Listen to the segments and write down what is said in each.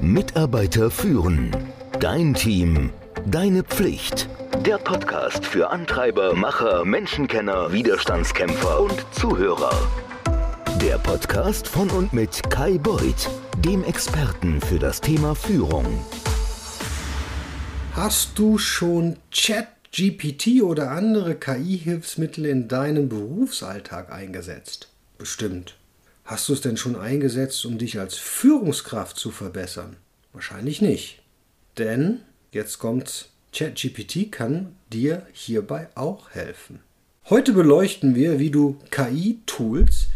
Mitarbeiter führen. Dein Team. Deine Pflicht. Der Podcast für Antreiber, Macher, Menschenkenner, Widerstandskämpfer und Zuhörer. Der Podcast von und mit Kai Beuth, dem Experten für das Thema Führung. Hast du schon ChatGPT oder andere KI-Hilfsmittel in deinem Berufsalltag eingesetzt? Bestimmt. Hast du es denn schon eingesetzt, um dich als Führungskraft zu verbessern? Wahrscheinlich nicht. Denn, jetzt kommt's, ChatGPT kann dir hierbei auch helfen. Heute beleuchten wir, wie du KI-Tools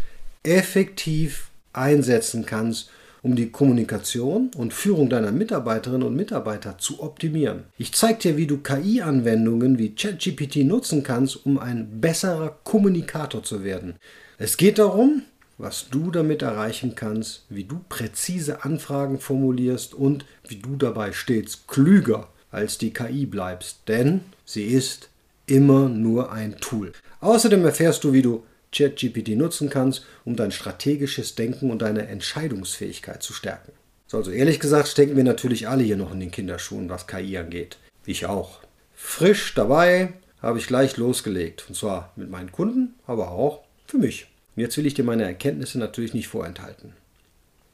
effektiv einsetzen kannst, um die Kommunikation und Führung deiner Mitarbeiterinnen und Mitarbeiter zu optimieren. Ich zeige dir, wie du KI-Anwendungen wie ChatGPT nutzen kannst, um ein besserer Kommunikator zu werden. Es geht darum, was du damit erreichen kannst, wie du präzise Anfragen formulierst und wie du dabei stets klüger als die KI bleibst, denn sie ist immer nur ein Tool. Außerdem erfährst du, wie du ChatGPT nutzen kannst, um dein strategisches Denken und deine Entscheidungsfähigkeit zu stärken. So, also ehrlich gesagt stecken wir natürlich alle hier noch in den Kinderschuhen, was KI angeht. Ich auch. Frisch dabei habe ich gleich losgelegt. Und zwar mit meinen Kunden, aber auch für mich. Und jetzt will ich dir meine Erkenntnisse natürlich nicht vorenthalten.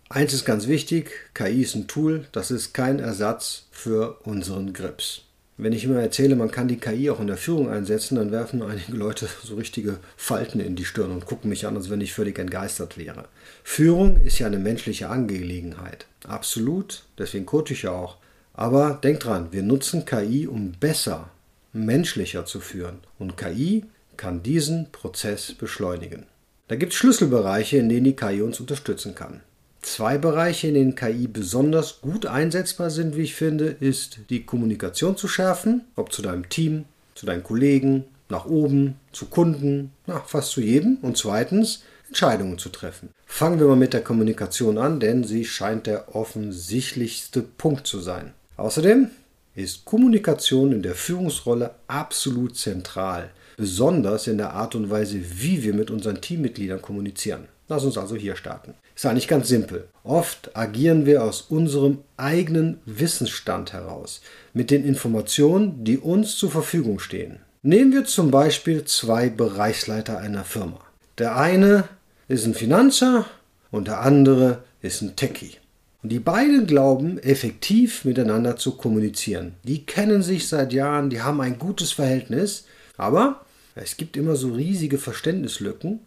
Eins ist ganz wichtig, KI ist ein Tool, das ist kein Ersatz für unseren Grips. Wenn ich immer erzähle, man kann die KI auch in der Führung einsetzen, dann werfen einige Leute so richtige Falten in die Stirn und gucken mich an, als wenn ich völlig entgeistert wäre. Führung ist ja eine menschliche Angelegenheit. Absolut, deswegen coache ich ja auch. Aber denk dran, wir nutzen KI, um besser, menschlicher zu führen. Und KI kann diesen Prozess beschleunigen. Da gibt es Schlüsselbereiche, in denen die KI uns unterstützen kann. Zwei Bereiche, in denen KI besonders gut einsetzbar sind, wie ich finde, ist die Kommunikation zu schärfen, ob zu deinem Team, zu deinen Kollegen, nach oben, zu Kunden, na, fast zu jedem. Und zweitens, Entscheidungen zu treffen. Fangen wir mal mit der Kommunikation an, denn sie scheint der offensichtlichste Punkt zu sein. Außerdem ist Kommunikation in der Führungsrolle absolut zentral besonders in der Art und Weise, wie wir mit unseren Teammitgliedern kommunizieren. Lass uns also hier starten. Ist eigentlich ganz simpel. Oft agieren wir aus unserem eigenen Wissensstand heraus, mit den Informationen, die uns zur Verfügung stehen. Nehmen wir zum Beispiel zwei Bereichsleiter einer Firma. Der eine ist ein Finanzer und der andere ist ein Techie. Und die beiden glauben, effektiv miteinander zu kommunizieren. Die kennen sich seit Jahren, die haben ein gutes Verhältnis, aber es gibt immer so riesige Verständnislücken,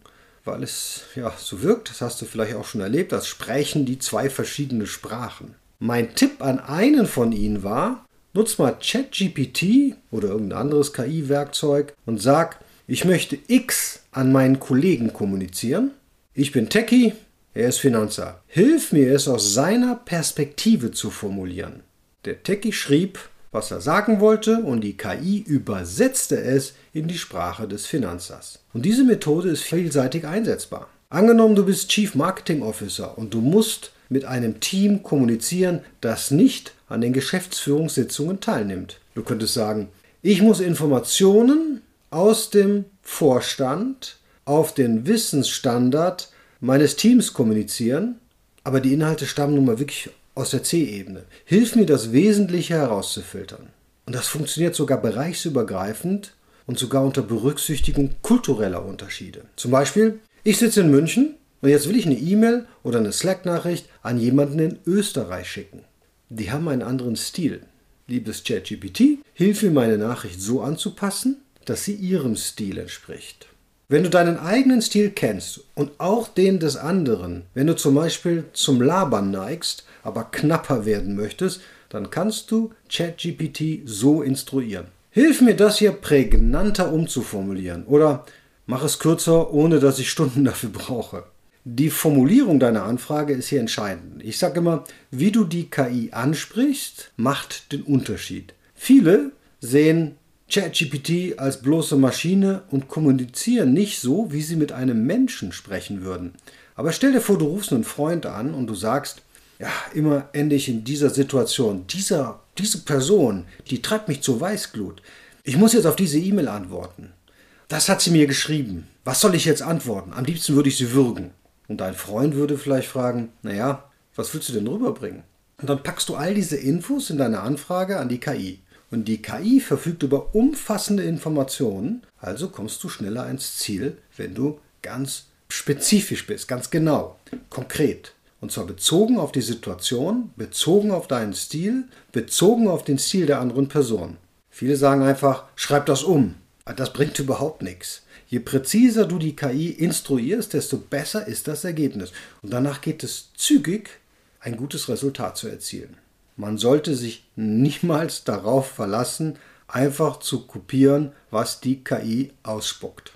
weil es ja so wirkt, das hast du vielleicht auch schon erlebt, als sprechen die zwei verschiedene Sprachen. Mein Tipp an einen von ihnen war, nutz mal ChatGPT oder irgendein anderes KI-Werkzeug und sag, ich möchte X an meinen Kollegen kommunizieren. Ich bin Techie, er ist Finanzer. Hilf mir es aus seiner Perspektive zu formulieren. Der Techie schrieb, was er sagen wollte und die KI übersetzte es in die Sprache des Finanzers. Und diese Methode ist vielseitig einsetzbar. Angenommen, du bist Chief Marketing Officer und du musst mit einem Team kommunizieren, das nicht an den Geschäftsführungssitzungen teilnimmt. Du könntest sagen, ich muss Informationen aus dem Vorstand auf den Wissensstandard meines Teams kommunizieren, aber die Inhalte stammen nun mal wirklich aus der C-Ebene. Hilf mir, das Wesentliche herauszufiltern. Und das funktioniert sogar bereichsübergreifend und sogar unter Berücksichtigung kultureller Unterschiede. Zum Beispiel, ich sitze in München und jetzt will ich eine E-Mail oder eine Slack-Nachricht an jemanden in Österreich schicken. Die haben einen anderen Stil. Liebes ChatGPT, hilf mir, meine Nachricht so anzupassen, dass sie ihrem Stil entspricht. Wenn du deinen eigenen Stil kennst und auch den des anderen, wenn du zum Beispiel zum Labern neigst, aber knapper werden möchtest, dann kannst du ChatGPT so instruieren. Hilf mir das hier prägnanter umzuformulieren oder mach es kürzer, ohne dass ich Stunden dafür brauche. Die Formulierung deiner Anfrage ist hier entscheidend. Ich sage immer, wie du die KI ansprichst, macht den Unterschied. Viele sehen ChatGPT als bloße Maschine und kommunizieren nicht so, wie sie mit einem Menschen sprechen würden. Aber stell dir vor, du rufst einen Freund an und du sagst, ja, immer ende ich in dieser Situation. Dieser, diese Person, die treibt mich zur Weißglut. Ich muss jetzt auf diese E-Mail antworten. Das hat sie mir geschrieben. Was soll ich jetzt antworten? Am liebsten würde ich sie würgen. Und dein Freund würde vielleicht fragen, naja, was willst du denn rüberbringen? Und dann packst du all diese Infos in deine Anfrage an die KI. Und die KI verfügt über umfassende Informationen, also kommst du schneller ans Ziel, wenn du ganz spezifisch bist, ganz genau, konkret. Und zwar bezogen auf die Situation, bezogen auf deinen Stil, bezogen auf den Stil der anderen Person. Viele sagen einfach, schreib das um. Das bringt überhaupt nichts. Je präziser du die KI instruierst, desto besser ist das Ergebnis. Und danach geht es zügig, ein gutes Resultat zu erzielen. Man sollte sich niemals darauf verlassen, einfach zu kopieren, was die KI ausspuckt.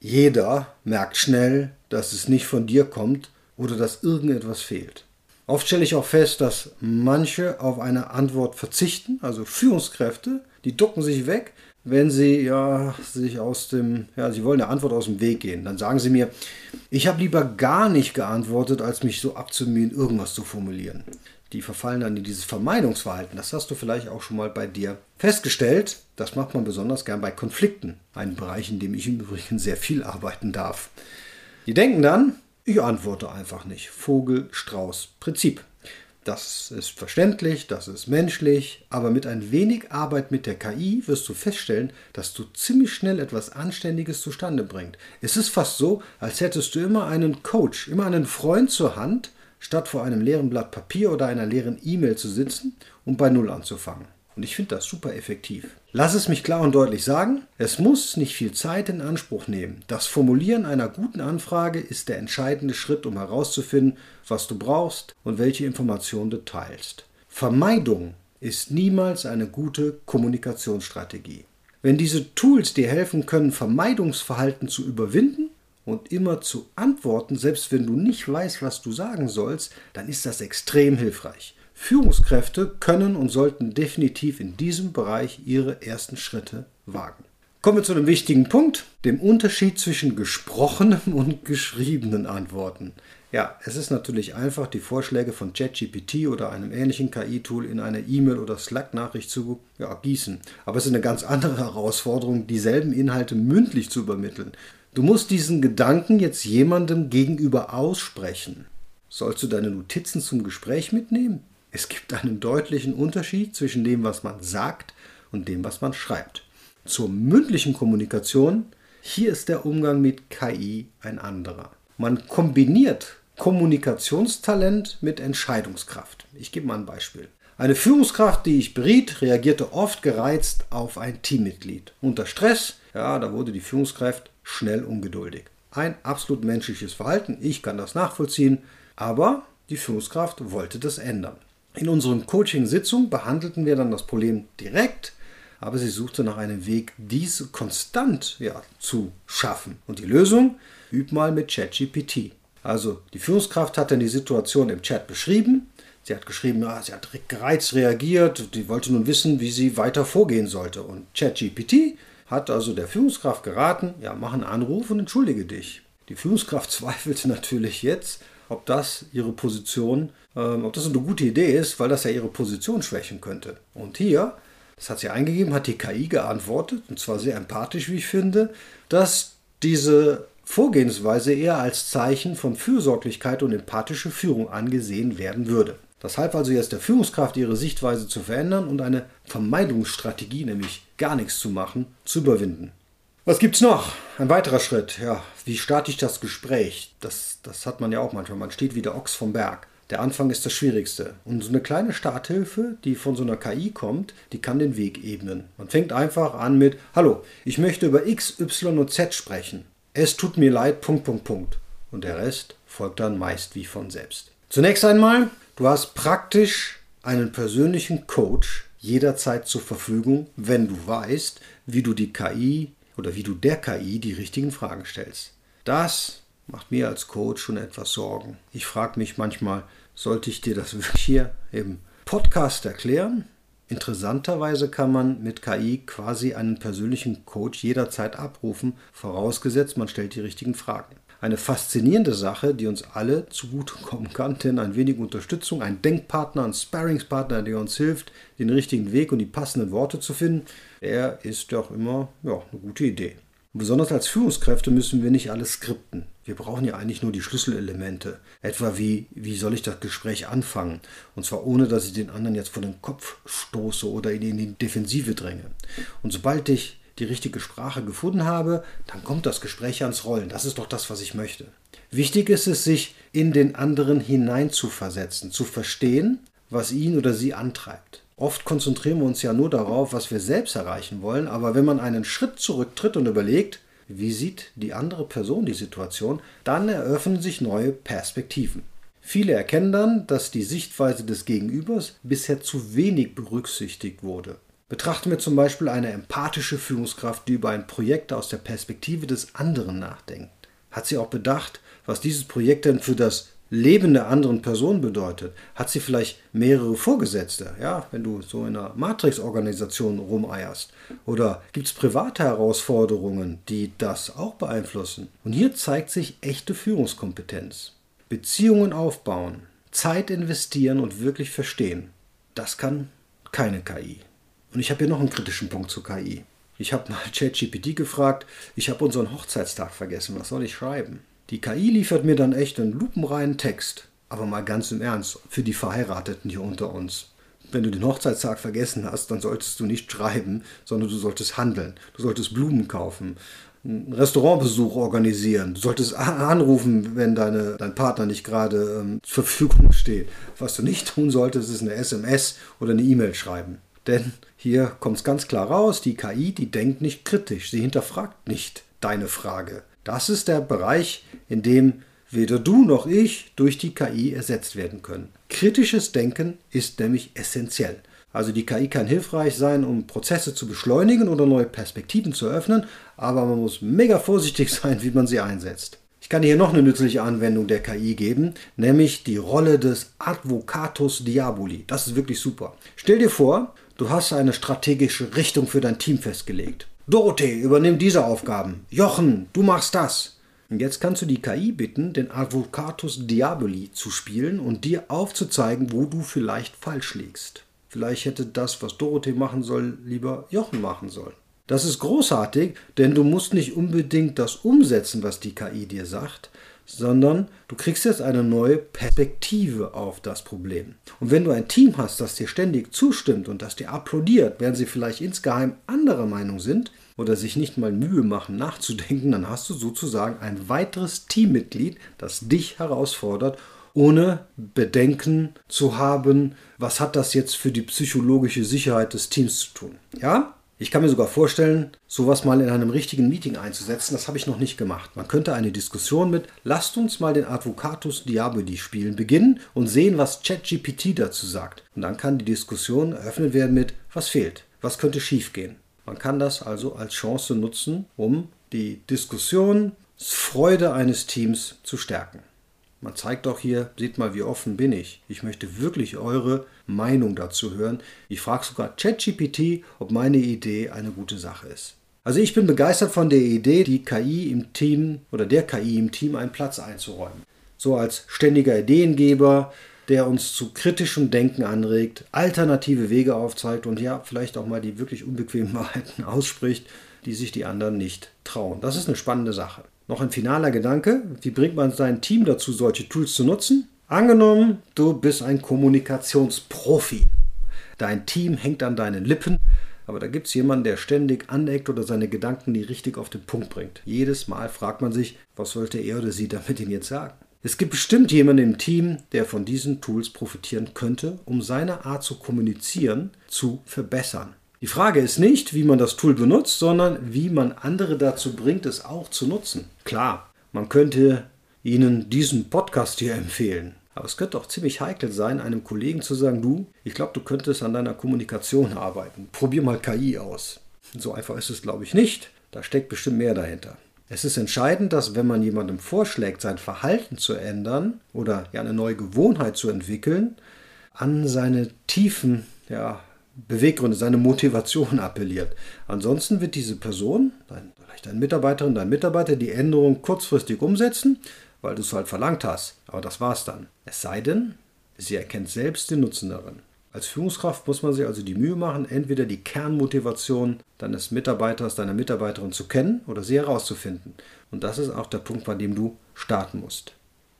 Jeder merkt schnell, dass es nicht von dir kommt oder dass irgendetwas fehlt. Oft stelle ich auch fest, dass manche auf eine Antwort verzichten, also Führungskräfte, die ducken sich weg, wenn sie ja sich aus dem, ja, sie wollen eine Antwort aus dem Weg gehen. Dann sagen sie mir, ich habe lieber gar nicht geantwortet, als mich so abzumühen, irgendwas zu formulieren. Die verfallen dann in dieses Vermeidungsverhalten. Das hast du vielleicht auch schon mal bei dir festgestellt. Das macht man besonders gern bei Konflikten. Ein Bereich, in dem ich im Übrigen sehr viel arbeiten darf. Die denken dann, ich antworte einfach nicht. Vogel-Strauß-Prinzip. Das ist verständlich, das ist menschlich, aber mit ein wenig Arbeit mit der KI wirst du feststellen, dass du ziemlich schnell etwas Anständiges zustande bringst. Es ist fast so, als hättest du immer einen Coach, immer einen Freund zur Hand, statt vor einem leeren Blatt Papier oder einer leeren E-Mail zu sitzen und bei Null anzufangen. Und ich finde das super effektiv. Lass es mich klar und deutlich sagen, es muss nicht viel Zeit in Anspruch nehmen. Das Formulieren einer guten Anfrage ist der entscheidende Schritt, um herauszufinden, was du brauchst und welche Informationen du teilst. Vermeidung ist niemals eine gute Kommunikationsstrategie. Wenn diese Tools dir helfen können, Vermeidungsverhalten zu überwinden und immer zu antworten, selbst wenn du nicht weißt, was du sagen sollst, dann ist das extrem hilfreich. Führungskräfte können und sollten definitiv in diesem Bereich ihre ersten Schritte wagen. Kommen wir zu einem wichtigen Punkt, dem Unterschied zwischen gesprochenen und geschriebenen Antworten. Ja, es ist natürlich einfach, die Vorschläge von ChatGPT oder einem ähnlichen KI-Tool in eine E-Mail oder Slack-Nachricht zu ja, gießen. Aber es ist eine ganz andere Herausforderung, dieselben Inhalte mündlich zu übermitteln. Du musst diesen Gedanken jetzt jemandem gegenüber aussprechen. Sollst du deine Notizen zum Gespräch mitnehmen? Es gibt einen deutlichen Unterschied zwischen dem, was man sagt und dem, was man schreibt. Zur mündlichen Kommunikation, hier ist der Umgang mit KI ein anderer. Man kombiniert Kommunikationstalent mit Entscheidungskraft. Ich gebe mal ein Beispiel. Eine Führungskraft, die ich beriet, reagierte oft gereizt auf ein Teammitglied. Unter Stress, ja, da wurde die Führungskraft schnell ungeduldig. Ein absolut menschliches Verhalten, ich kann das nachvollziehen, aber die Führungskraft wollte das ändern. In unseren Coaching-Sitzungen behandelten wir dann das Problem direkt, aber sie suchte nach einem Weg, dies konstant ja, zu schaffen. Und die Lösung? Üb mal mit ChatGPT. Also die Führungskraft hat dann die Situation im Chat beschrieben. Sie hat geschrieben, ja, sie hat gereizt reagiert, die wollte nun wissen, wie sie weiter vorgehen sollte. Und ChatGPT hat also der Führungskraft geraten, ja, mach einen Anruf und entschuldige dich. Die Führungskraft zweifelte natürlich jetzt, ob das ihre Position, ähm, ob das eine gute Idee ist, weil das ja ihre Position schwächen könnte. Und hier, das hat sie eingegeben, hat die KI geantwortet, und zwar sehr empathisch, wie ich finde, dass diese Vorgehensweise eher als Zeichen von Fürsorglichkeit und empathische Führung angesehen werden würde. Das half also jetzt der Führungskraft, ihre Sichtweise zu verändern und eine Vermeidungsstrategie, nämlich gar nichts zu machen, zu überwinden. Was gibt's noch? Ein weiterer Schritt. Ja, wie starte ich das Gespräch? Das, das hat man ja auch manchmal. Man steht wie der Ochs vom Berg. Der Anfang ist das Schwierigste. Und so eine kleine Starthilfe, die von so einer KI kommt, die kann den Weg ebnen. Man fängt einfach an mit, hallo, ich möchte über X, Y und Z sprechen. Es tut mir leid, Punkt, Punkt, Punkt. Und der Rest folgt dann meist wie von selbst. Zunächst einmal, du hast praktisch einen persönlichen Coach jederzeit zur Verfügung, wenn du weißt, wie du die KI oder wie du der KI die richtigen Fragen stellst. Das macht mir als Coach schon etwas Sorgen. Ich frage mich manchmal, sollte ich dir das wirklich hier im Podcast erklären? Interessanterweise kann man mit KI quasi einen persönlichen Coach jederzeit abrufen, vorausgesetzt man stellt die richtigen Fragen eine faszinierende Sache, die uns alle zugutekommen kann, denn ein wenig Unterstützung, ein Denkpartner, ein Sparringspartner, der uns hilft, den richtigen Weg und die passenden Worte zu finden, er ist doch immer ja, eine gute Idee. Besonders als Führungskräfte müssen wir nicht alles skripten. Wir brauchen ja eigentlich nur die Schlüsselelemente. Etwa wie, wie soll ich das Gespräch anfangen? Und zwar ohne, dass ich den anderen jetzt vor den Kopf stoße oder ihn in die Defensive dränge. Und sobald ich die richtige Sprache gefunden habe, dann kommt das Gespräch ans Rollen. Das ist doch das, was ich möchte. Wichtig ist es, sich in den anderen hineinzuversetzen, zu verstehen, was ihn oder sie antreibt. Oft konzentrieren wir uns ja nur darauf, was wir selbst erreichen wollen, aber wenn man einen Schritt zurücktritt und überlegt, wie sieht die andere Person die Situation, dann eröffnen sich neue Perspektiven. Viele erkennen dann, dass die Sichtweise des Gegenübers bisher zu wenig berücksichtigt wurde. Betrachten wir zum Beispiel eine empathische Führungskraft, die über ein Projekt aus der Perspektive des anderen nachdenkt. Hat sie auch bedacht, was dieses Projekt denn für das Leben der anderen Person bedeutet? Hat sie vielleicht mehrere Vorgesetzte, ja, wenn du so in einer Matrix-Organisation rumeierst? Oder gibt es private Herausforderungen, die das auch beeinflussen? Und hier zeigt sich echte Führungskompetenz. Beziehungen aufbauen, Zeit investieren und wirklich verstehen. Das kann keine KI. Und ich habe hier noch einen kritischen Punkt zur KI. Ich habe mal ChatGPT gefragt, ich habe unseren Hochzeitstag vergessen, was soll ich schreiben? Die KI liefert mir dann echt einen lupenreinen Text. Aber mal ganz im Ernst, für die Verheirateten hier unter uns. Wenn du den Hochzeitstag vergessen hast, dann solltest du nicht schreiben, sondern du solltest handeln. Du solltest Blumen kaufen, einen Restaurantbesuch organisieren. Du solltest anrufen, wenn deine, dein Partner nicht gerade ähm, zur Verfügung steht. Was du nicht tun solltest, ist eine SMS oder eine E-Mail schreiben. Denn hier kommt es ganz klar raus, die KI, die denkt nicht kritisch, sie hinterfragt nicht deine Frage. Das ist der Bereich, in dem weder du noch ich durch die KI ersetzt werden können. Kritisches Denken ist nämlich essentiell. Also die KI kann hilfreich sein, um Prozesse zu beschleunigen oder neue Perspektiven zu öffnen, aber man muss mega vorsichtig sein, wie man sie einsetzt. Ich kann hier noch eine nützliche Anwendung der KI geben, nämlich die Rolle des Advocatus Diaboli. Das ist wirklich super. Stell dir vor, du hast eine strategische Richtung für dein Team festgelegt. Dorothee, übernimm diese Aufgaben. Jochen, du machst das. Und jetzt kannst du die KI bitten, den Advocatus Diaboli zu spielen und dir aufzuzeigen, wo du vielleicht falsch liegst. Vielleicht hätte das, was Dorothee machen soll, lieber Jochen machen sollen. Das ist großartig, denn du musst nicht unbedingt das umsetzen, was die KI dir sagt, sondern du kriegst jetzt eine neue Perspektive auf das Problem. Und wenn du ein Team hast, das dir ständig zustimmt und das dir applaudiert, während sie vielleicht insgeheim anderer Meinung sind oder sich nicht mal Mühe machen nachzudenken, dann hast du sozusagen ein weiteres Teammitglied, das dich herausfordert, ohne Bedenken zu haben, was hat das jetzt für die psychologische Sicherheit des Teams zu tun. Ja? Ich kann mir sogar vorstellen, sowas mal in einem richtigen Meeting einzusetzen. Das habe ich noch nicht gemacht. Man könnte eine Diskussion mit Lasst uns mal den Advocatus Diaboli spielen beginnen und sehen, was ChatGPT dazu sagt. Und dann kann die Diskussion eröffnet werden mit Was fehlt? Was könnte schiefgehen? Man kann das also als Chance nutzen, um die Diskussionsfreude eines Teams zu stärken. Man zeigt auch hier, seht mal, wie offen bin ich. Ich möchte wirklich eure Meinung dazu hören. Ich frage sogar ChatGPT, ob meine Idee eine gute Sache ist. Also ich bin begeistert von der Idee, die KI im Team oder der KI im Team einen Platz einzuräumen. So als ständiger Ideengeber, der uns zu kritischem Denken anregt, alternative Wege aufzeigt und ja, vielleicht auch mal die wirklich unbequemen Wahrheiten ausspricht, die sich die anderen nicht trauen. Das ist eine spannende Sache. Noch ein finaler Gedanke. Wie bringt man sein Team dazu, solche Tools zu nutzen? Angenommen, du bist ein Kommunikationsprofi. Dein Team hängt an deinen Lippen, aber da gibt es jemanden, der ständig aneckt oder seine Gedanken nie richtig auf den Punkt bringt. Jedes Mal fragt man sich, was sollte er oder sie damit ihm jetzt sagen? Es gibt bestimmt jemanden im Team, der von diesen Tools profitieren könnte, um seine Art zu kommunizieren zu verbessern. Die Frage ist nicht, wie man das Tool benutzt, sondern wie man andere dazu bringt, es auch zu nutzen. Klar, man könnte Ihnen diesen Podcast hier empfehlen. Aber es könnte auch ziemlich heikel sein, einem Kollegen zu sagen, du, ich glaube, du könntest an deiner Kommunikation arbeiten. Probier mal KI aus. So einfach ist es, glaube ich, nicht. Da steckt bestimmt mehr dahinter. Es ist entscheidend, dass wenn man jemandem vorschlägt, sein Verhalten zu ändern oder ja eine neue Gewohnheit zu entwickeln, an seine tiefen ja, Beweggründe, seine Motivation appelliert. Ansonsten wird diese Person, dein, vielleicht deine Mitarbeiterin, dein Mitarbeiter, die Änderung kurzfristig umsetzen, weil du es halt verlangt hast. Aber das war's dann. Es sei denn, sie erkennt selbst den Nutzen darin. Als Führungskraft muss man sich also die Mühe machen, entweder die Kernmotivation deines Mitarbeiters, deiner Mitarbeiterin zu kennen oder sie herauszufinden. Und das ist auch der Punkt, bei dem du starten musst.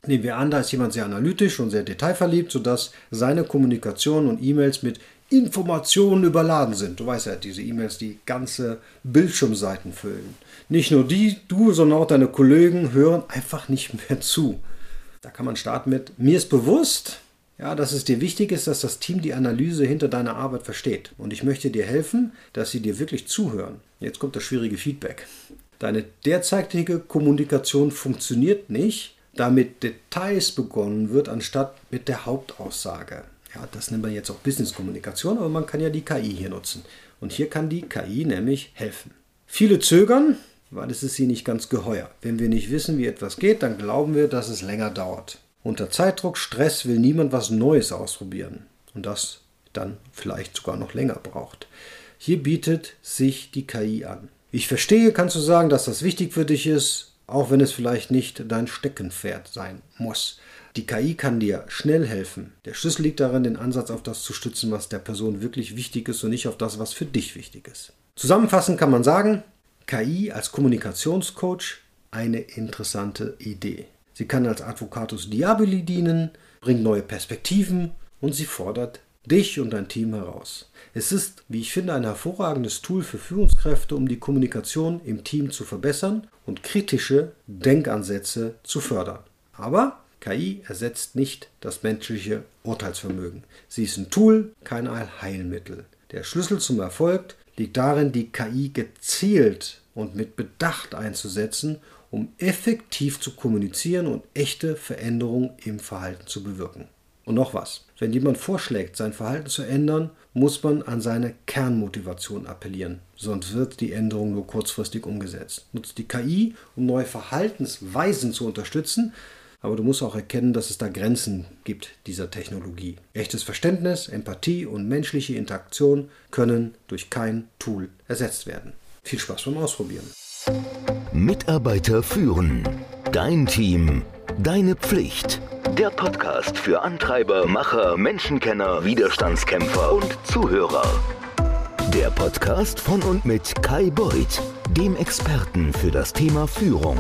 Nehmen wir an, da ist jemand sehr analytisch und sehr detailverliebt, sodass seine Kommunikation und E-Mails mit Informationen überladen sind. Du weißt ja, diese E-Mails, die ganze Bildschirmseiten füllen. Nicht nur die, du, sondern auch deine Kollegen hören einfach nicht mehr zu. Da kann man starten mit, mir ist bewusst, ja, dass es dir wichtig ist, dass das Team die Analyse hinter deiner Arbeit versteht. Und ich möchte dir helfen, dass sie dir wirklich zuhören. Jetzt kommt das schwierige Feedback. Deine derzeitige Kommunikation funktioniert nicht, da mit Details begonnen wird, anstatt mit der Hauptaussage. Ja, das nennt man jetzt auch Business-Kommunikation, aber man kann ja die KI hier nutzen. Und hier kann die KI nämlich helfen. Viele zögern, weil es ist ihnen nicht ganz geheuer. Wenn wir nicht wissen, wie etwas geht, dann glauben wir, dass es länger dauert. Unter Zeitdruck, Stress will niemand was Neues ausprobieren. Und das dann vielleicht sogar noch länger braucht. Hier bietet sich die KI an. Ich verstehe, kannst du sagen, dass das wichtig für dich ist, auch wenn es vielleicht nicht dein Steckenpferd sein muss. Die KI kann dir schnell helfen. Der Schlüssel liegt darin, den Ansatz auf das zu stützen, was der Person wirklich wichtig ist und nicht auf das, was für dich wichtig ist. Zusammenfassend kann man sagen, KI als Kommunikationscoach eine interessante Idee. Sie kann als Advocatus Diaboli dienen, bringt neue Perspektiven und sie fordert dich und dein Team heraus. Es ist, wie ich finde, ein hervorragendes Tool für Führungskräfte, um die Kommunikation im Team zu verbessern und kritische Denkansätze zu fördern. Aber KI ersetzt nicht das menschliche Urteilsvermögen. Sie ist ein Tool, kein Heilmittel. Der Schlüssel zum Erfolg liegt darin, die KI gezielt und mit Bedacht einzusetzen, um effektiv zu kommunizieren und echte Veränderungen im Verhalten zu bewirken. Und noch was, wenn jemand vorschlägt, sein Verhalten zu ändern, muss man an seine Kernmotivation appellieren, sonst wird die Änderung nur kurzfristig umgesetzt. Nutzt die KI, um neue Verhaltensweisen zu unterstützen, aber du musst auch erkennen, dass es da Grenzen gibt dieser Technologie. Echtes Verständnis, Empathie und menschliche Interaktion können durch kein Tool ersetzt werden. Viel Spaß beim Ausprobieren. Mitarbeiter führen. Dein Team. Deine Pflicht. Der Podcast für Antreiber, Macher, Menschenkenner, Widerstandskämpfer und Zuhörer. Der Podcast von und mit Kai Beuth, dem Experten für das Thema Führung.